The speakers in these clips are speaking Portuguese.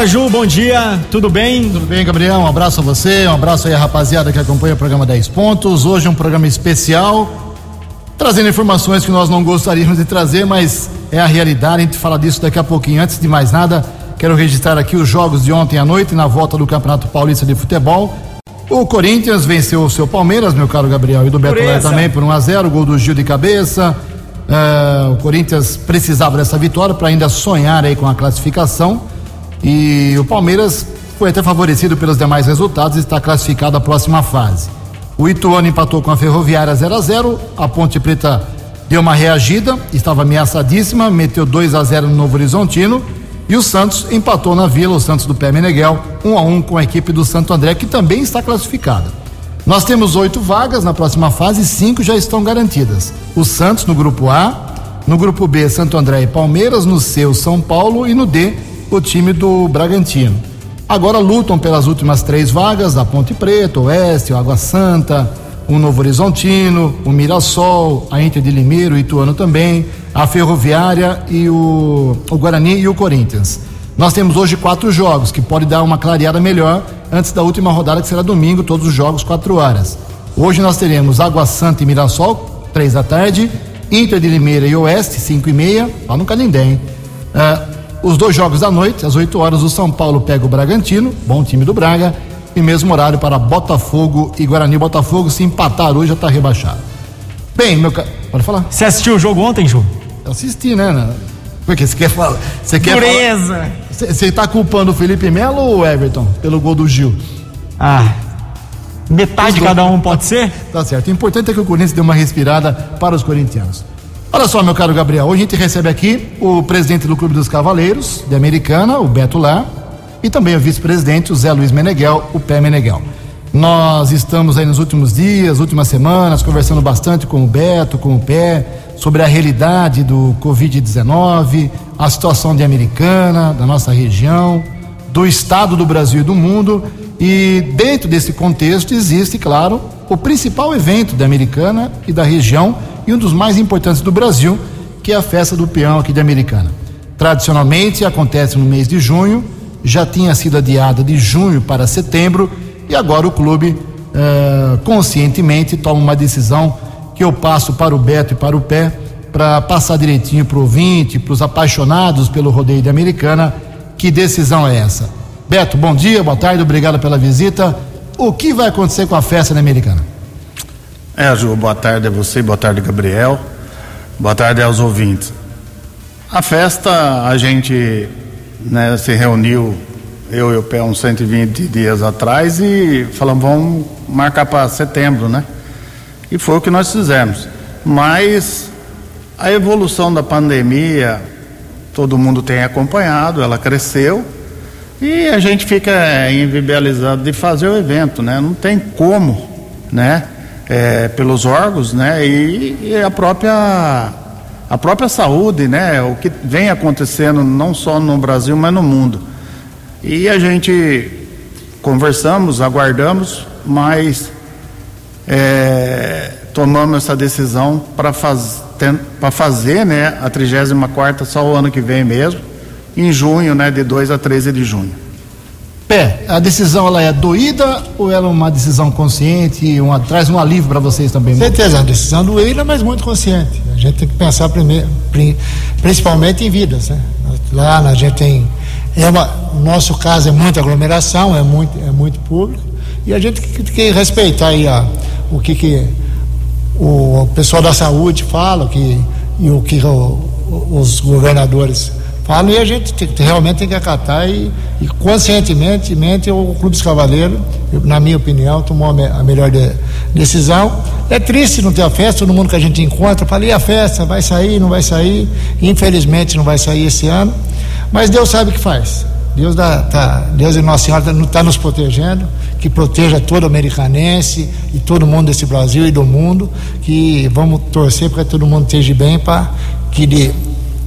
Fala Ju, bom dia, tudo bem? Tudo bem, Gabriel? Um abraço a você, um abraço aí a rapaziada que acompanha o programa 10 Pontos. Hoje é um programa especial, trazendo informações que nós não gostaríamos de trazer, mas é a realidade, a gente fala disso daqui a pouquinho. Antes de mais nada, quero registrar aqui os jogos de ontem à noite na volta do Campeonato Paulista de Futebol. O Corinthians venceu o seu Palmeiras, meu caro Gabriel, e do Beto também por 1 a 0 gol do Gil de cabeça. Uh, o Corinthians precisava dessa vitória para ainda sonhar aí com a classificação. E o Palmeiras foi até favorecido pelos demais resultados e está classificado à próxima fase. O Ituano empatou com a Ferroviária 0 a 0 A Ponte Preta deu uma reagida, estava ameaçadíssima, meteu 2 a 0 no Novo Horizontino. E o Santos empatou na Vila, o Santos do Pé Meneghel, 1 a 1 com a equipe do Santo André, que também está classificada. Nós temos oito vagas na próxima fase, cinco já estão garantidas. O Santos no grupo A, no grupo B, Santo André e Palmeiras, no C, o São Paulo e no D, o time do Bragantino. Agora lutam pelas últimas três vagas, a Ponte Preta, Oeste, o Água Santa, o Novo Horizontino, o Mirassol, a Inter de Limeiro, o Ituano também, a Ferroviária e o, o Guarani e o Corinthians. Nós temos hoje quatro jogos que pode dar uma clareada melhor antes da última rodada que será domingo, todos os jogos quatro horas. Hoje nós teremos Água Santa e Mirassol, três da tarde, Inter de Limeira e Oeste, cinco e meia, lá no Canindé? Uh, os dois jogos da noite, às 8 horas, o São Paulo pega o Bragantino, bom time do Braga, e mesmo horário para Botafogo e Guarani. Botafogo, se empatar hoje, já está rebaixado. Bem, meu cara. Pode falar? Você assistiu o jogo ontem, Ju? Eu assisti, né? Porque você quer falar. Você quer Dureza! Você está culpando o Felipe Melo ou o Everton pelo gol do Gil? Ah. Metade de cada um pode ser? Tá certo. O importante é que o Corinthians dê uma respirada para os corintianos. Olha só, meu caro Gabriel, hoje a gente recebe aqui o presidente do Clube dos Cavaleiros de Americana, o Beto Lá, e também o vice-presidente, o Zé Luiz Meneghel, o Pé Meneghel. Nós estamos aí nos últimos dias, últimas semanas, conversando bastante com o Beto, com o Pé, sobre a realidade do Covid-19, a situação de Americana, da nossa região, do estado do Brasil e do mundo. E dentro desse contexto existe, claro, o principal evento da Americana e da região e um dos mais importantes do Brasil, que é a festa do peão aqui de Americana. Tradicionalmente acontece no mês de junho, já tinha sido adiada de junho para setembro e agora o clube uh, conscientemente toma uma decisão que eu passo para o Beto e para o Pé para passar direitinho para o ouvinte, para os apaixonados pelo rodeio de Americana. Que decisão é essa? Beto, bom dia, boa tarde, obrigado pela visita. O que vai acontecer com a festa da Americana? É, Ju, boa tarde a você, boa tarde, Gabriel. Boa tarde aos ouvintes. A festa, a gente né, se reuniu, eu e o Pé, uns 120 dias atrás e falamos, vamos marcar para setembro, né? E foi o que nós fizemos. Mas a evolução da pandemia, todo mundo tem acompanhado, ela cresceu e a gente fica invibializado de fazer o evento, né? Não tem como, né? É, pelos órgãos, né? E, e, a própria a própria saúde, né? O que vem acontecendo não só no Brasil, mas no mundo. E a gente conversamos, aguardamos, mas é, tomamos essa decisão para para fazer, né? A 34 só o ano que vem mesmo, em junho, né? De 2 a 13 de junho. Pé, a decisão ela é doída ou ela é uma decisão consciente, uma, traz um alívio para vocês também? Certeza, é uma decisão doída, mas muito consciente. A gente tem que pensar primeiro, principalmente em vidas, né? Lá a gente tem, é uma, no nosso caso é muita aglomeração, é muito, é muito público e a gente tem que respeitar aí a, o que, que o pessoal da saúde fala, o que, e o que o, os governadores falam e a gente tem, realmente tem que acatar e, e conscientemente mente, o Clube dos Cavaleiros, na minha opinião, tomou a, me, a melhor de, decisão. É triste não ter a festa, todo mundo que a gente encontra fala, e a festa, vai sair, não vai sair? Infelizmente não vai sair esse ano, mas Deus sabe o que faz. Deus, dá, tá, Deus e Nossa Senhora está tá nos protegendo, que proteja todo americanense e todo mundo desse Brasil e do mundo, que vamos torcer para que todo mundo esteja bem para que de,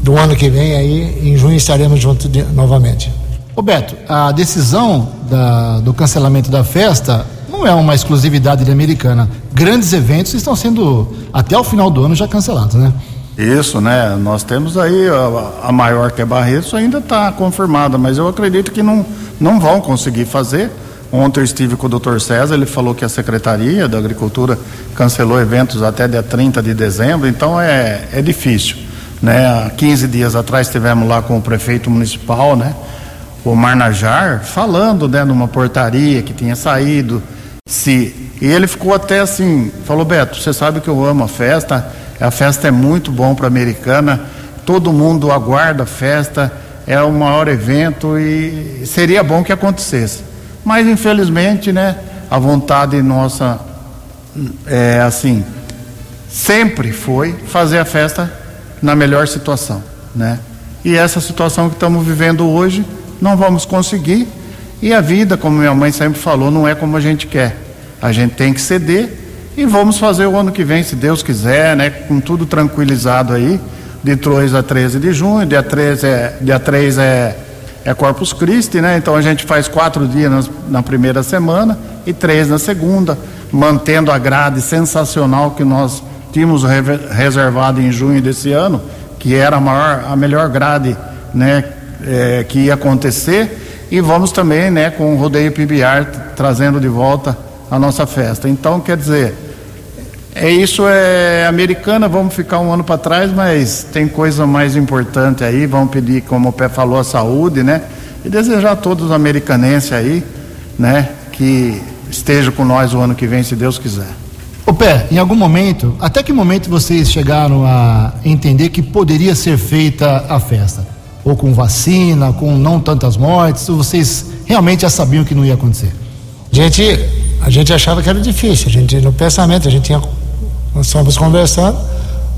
do ano que vem aí, em junho estaremos juntos de, novamente. Roberto, a decisão da, do cancelamento da festa não é uma exclusividade de americana. Grandes eventos estão sendo, até o final do ano, já cancelados, né? Isso, né? Nós temos aí a, a maior que é Barretos ainda está confirmada, mas eu acredito que não, não vão conseguir fazer. Ontem eu estive com o doutor César, ele falou que a Secretaria da Agricultura cancelou eventos até dia 30 de dezembro, então é, é difícil. Né? Há 15 dias atrás estivemos lá com o prefeito municipal, né? o Marnajar, falando né, numa portaria que tinha saído. Se, e ele ficou até assim, falou, Beto, você sabe que eu amo a festa, a festa é muito bom para a americana, todo mundo aguarda a festa, é o maior evento e seria bom que acontecesse. Mas infelizmente, né, a vontade nossa é assim, sempre foi fazer a festa na melhor situação, né? E essa situação que estamos vivendo hoje, não vamos conseguir. E a vida, como minha mãe sempre falou, não é como a gente quer. A gente tem que ceder e vamos fazer o ano que vem, se Deus quiser, né? Com tudo tranquilizado aí, de 2 a 13 de junho, dia 3 é, dia 3 é, é Corpus Christi, né? Então a gente faz quatro dias na, na primeira semana e três na segunda, mantendo a grade sensacional que nós tínhamos reservado em junho desse ano, que era a maior, a melhor grade, né? É, que ia acontecer e vamos também, né, com o rodeio PBR trazendo de volta a nossa festa. Então, quer dizer, é isso é americana, vamos ficar um ano para trás, mas tem coisa mais importante aí, vamos pedir, como o Pé falou, a saúde, né? E desejar a todos os americanenses aí, né, que esteja com nós o ano que vem, se Deus quiser. Ô Pé, em algum momento, até que momento vocês chegaram a entender que poderia ser feita a festa? Ou com vacina, com não tantas mortes, ou vocês realmente já sabiam que não ia acontecer? Gente, a gente achava que era difícil, a gente no pensamento, a gente tinha, nós estávamos conversando,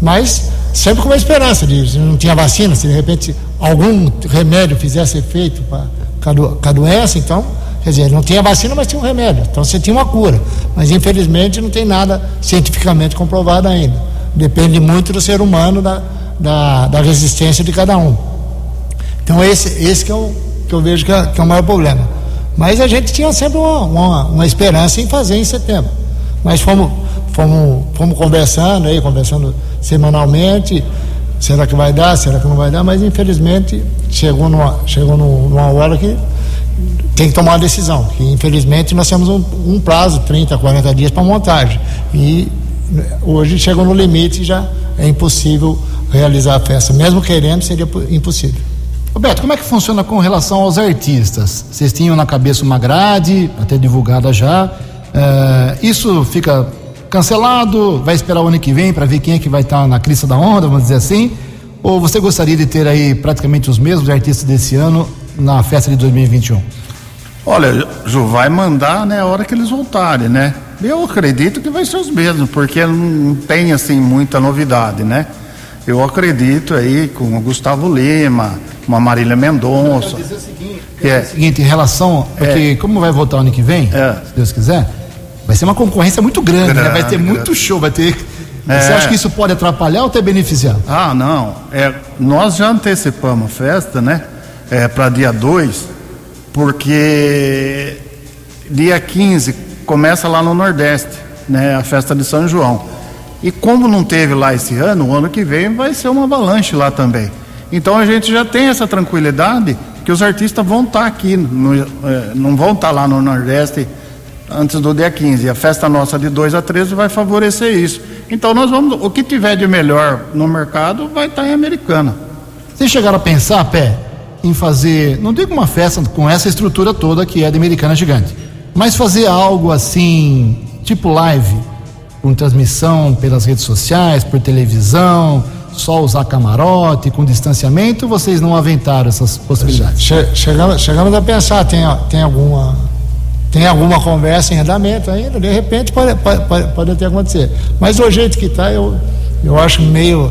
mas sempre com uma esperança de não tinha vacina, se de repente algum remédio fizesse efeito para a doença, então, quer dizer, não tinha vacina, mas tinha um remédio, então você tinha uma cura, mas infelizmente não tem nada cientificamente comprovado ainda, depende muito do ser humano, da, da, da resistência de cada um. Então esse, esse que, eu, que eu vejo que é, que é o maior problema. Mas a gente tinha sempre uma, uma, uma esperança em fazer em setembro. Mas fomos, fomos, fomos conversando aí, conversando semanalmente. Será que vai dar? Será que não vai dar? Mas infelizmente chegou numa, chegou numa hora que tem que tomar uma decisão. Que infelizmente nós temos um, um prazo, 30, 40 dias para montagem. E hoje chegou no limite e já é impossível realizar a festa. Mesmo querendo, seria impossível. Roberto, como é que funciona com relação aos artistas? Vocês tinham na cabeça uma grade, até divulgada já. É, isso fica cancelado? Vai esperar o ano que vem para ver quem é que vai estar tá na crista da onda, vamos dizer assim? Ou você gostaria de ter aí praticamente os mesmos artistas desse ano na festa de 2021? Olha, Ju, vai mandar né, a hora que eles voltarem, né? Eu acredito que vai ser os mesmos, porque não tem assim muita novidade, né? Eu acredito aí com o Gustavo Lima, uma Marília Mendonça. Dizer o seguinte, é. o seguinte, em relação. Porque é. como vai voltar ano que vem, é. se Deus quiser, vai ser uma concorrência muito grande, grande né? Vai ter muito grande. show, vai ter. É. Você acha que isso pode atrapalhar ou até beneficiar? Ah, não. É, nós já antecipamos a festa, né? É, para dia 2, porque dia 15 começa lá no Nordeste, né? A festa de São João. E como não teve lá esse ano, o ano que vem vai ser uma avalanche lá também. Então a gente já tem essa tranquilidade que os artistas vão estar tá aqui, no, é, não vão estar tá lá no Nordeste antes do dia 15. A festa nossa de 2 a 13 vai favorecer isso. Então nós vamos, o que tiver de melhor no mercado vai estar tá em Americana. Vocês chegaram a pensar, Pé, em fazer, não digo uma festa com essa estrutura toda que é de Americana Gigante, mas fazer algo assim, tipo live, com transmissão pelas redes sociais, por televisão, só usar camarote, com distanciamento, vocês não aventaram essas possibilidades? Che chegamos, chegamos a pensar, tem, tem alguma tem alguma conversa em andamento ainda, de repente pode, pode, pode até acontecer. Mas do jeito que está, eu, eu acho meio.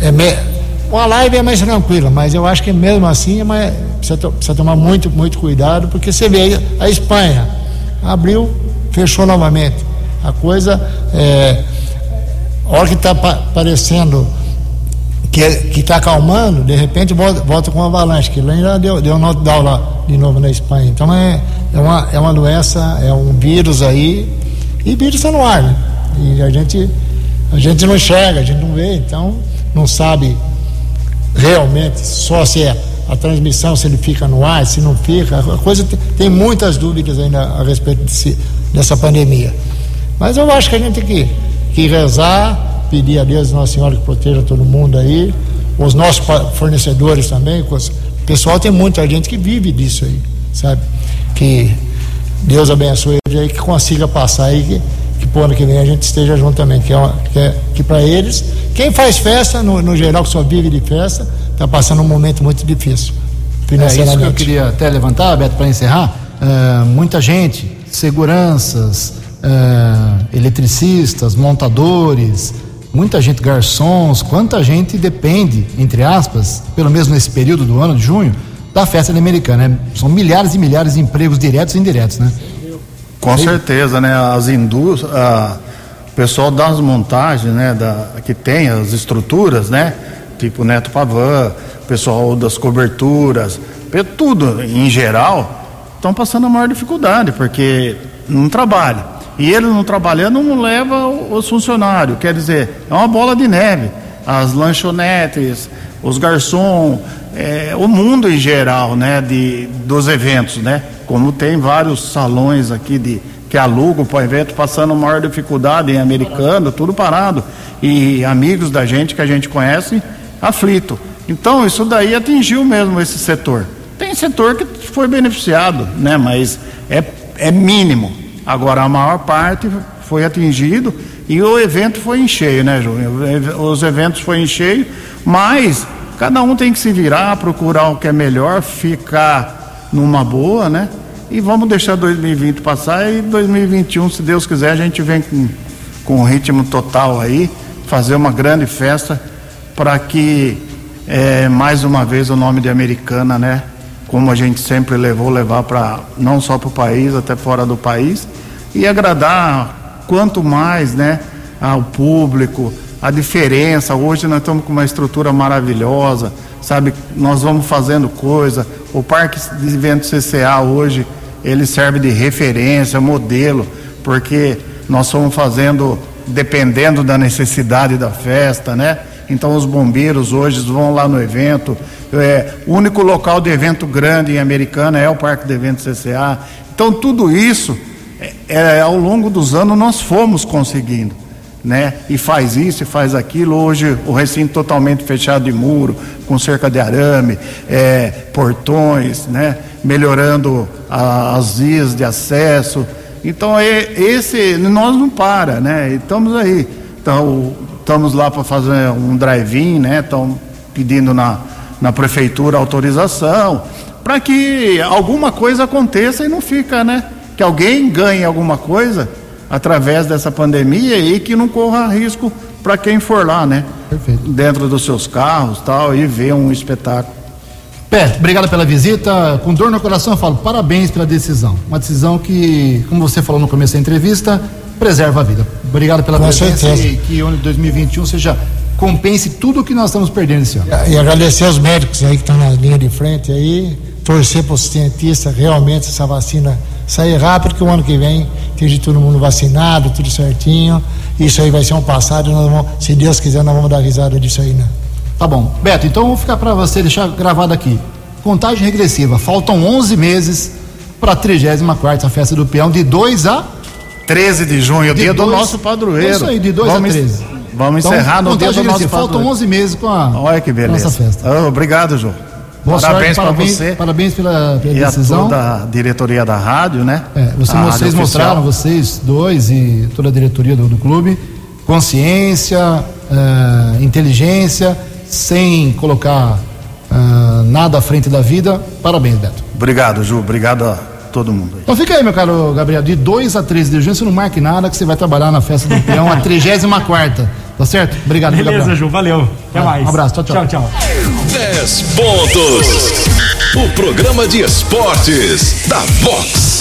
É meio uma live é mais tranquila, mas eu acho que mesmo assim é mais, precisa, precisa tomar muito, muito cuidado, porque você vê a Espanha abriu, fechou novamente. A coisa é, a hora que está parecendo que está acalmando, de repente volta, volta com uma avalanche, que lá deu, deu um knockdown lá de novo na Espanha. Então é, é, uma, é uma doença, é um vírus aí, e vírus está no ar, né? E a gente, a gente não enxerga, a gente não vê, então não sabe realmente só se é a transmissão, se ele fica no ar, se não fica. A coisa tem, tem muitas dúvidas ainda a respeito dessa pandemia. Mas eu acho que a gente tem que, que rezar, pedir a Deus Nossa Senhora que proteja todo mundo aí, os nossos fornecedores também. O pessoal tem muita gente que vive disso aí, sabe? Que Deus abençoe eles aí, que consiga passar aí, que, que pro ano que vem a gente esteja junto também. Que, é que, é, que para eles, quem faz festa, no, no geral, que só vive de festa, está passando um momento muito difícil. É isso que eu queria até levantar, Beto, para encerrar. Uh, muita gente, seguranças, uh, eletricistas, montadores, muita gente, garçons, quanta gente depende, entre aspas, pelo menos nesse período do ano de junho, da festa americana. Né? São milhares e milhares de empregos diretos e indiretos, né? Com certeza, né? As indústrias, o pessoal das montagens, né? Da, que tem as estruturas, né? Tipo Neto Pavan, pessoal das coberturas, tudo em geral, estão passando a maior dificuldade, porque não trabalha. E ele não trabalhando não leva os funcionários. Quer dizer, é uma bola de neve. As lanchonetes, os garçons, é, o mundo em geral, né, de, dos eventos, né? Como tem vários salões aqui de que alugam para evento, passando maior dificuldade em americano, tudo parado. E amigos da gente que a gente conhece, aflito. Então, isso daí atingiu mesmo esse setor. Tem setor que foi beneficiado, né? Mas é, é mínimo. Agora, a maior parte foi atingido e o evento foi em cheio, né, Júnior? Os eventos foi em cheio, mas cada um tem que se virar, procurar o que é melhor, ficar numa boa, né? E vamos deixar 2020 passar e 2021, se Deus quiser, a gente vem com, com ritmo total aí, fazer uma grande festa para que é, mais uma vez o nome de Americana, né? Como a gente sempre levou, levar para não só para o país, até fora do país e agradar quanto mais, né, ao público, a diferença. Hoje nós estamos com uma estrutura maravilhosa, sabe? Nós vamos fazendo coisa. O Parque de Eventos CCA hoje ele serve de referência, modelo, porque nós estamos fazendo dependendo da necessidade da festa, né? Então os bombeiros hoje vão lá no evento. É, o único local de evento grande em Americana é o Parque de Eventos CCA. Então tudo isso é, é, ao longo dos anos nós fomos conseguindo, né? E faz isso e faz aquilo. Hoje o recinto totalmente fechado de muro, com cerca de arame, é, portões, né? Melhorando a, as vias de acesso. Então é, esse nós não para, né? Estamos aí, então estamos lá para fazer um drive-in, né? Estão pedindo na, na prefeitura autorização para que alguma coisa aconteça e não fica, né? que alguém ganhe alguma coisa através dessa pandemia e que não corra risco para quem for lá, né? Perfeito. Dentro dos seus carros tal, e ver um espetáculo. Pé, obrigado pela visita. Com dor no coração, eu falo parabéns pela decisão. Uma decisão que, como você falou no começo da entrevista, preserva a vida. Obrigado pela Com presença certeza. e que o ano de 2021 seja compense tudo o que nós estamos perdendo esse ano. E agradecer aos médicos aí que estão na linha de frente aí, torcer para os cientistas realmente essa vacina sair rápido, que o ano que vem esteja todo mundo vacinado, tudo certinho. Isso aí vai ser um passado, nós vamos, se Deus quiser, nós vamos dar risada disso aí, né? Tá bom. Beto, então vou ficar para você deixar gravado aqui. Contagem regressiva. Faltam 11 meses para a 34 Festa do Peão, de 2 a 13 de junho, de dia dois, do nosso padroeiro. Isso aí, de 2 a 13. Vamos então, encerrar no dia do nosso padroeiro. Faltam 11 meses com a Olha que beleza. nossa festa. Oh, obrigado, João. Boa parabéns para você. Parabéns pela, pela e decisão. E a toda a diretoria da rádio, né? É, você, vocês mostraram, vocês dois e toda a diretoria do, do clube, consciência, uh, inteligência, sem colocar uh, nada à frente da vida. Parabéns, Beto. Obrigado, Ju. Obrigado todo mundo. Então fica aí, meu caro Gabriel, de 2 a 13 de junho, você não marque nada que você vai trabalhar na festa do peão, a 34 Tá certo? Obrigado, Beleza, Gabriel. Ju, valeu. Até mais. Um abraço, tchau, tchau. Tchau, tchau. 10 pontos. O programa de esportes da Vox.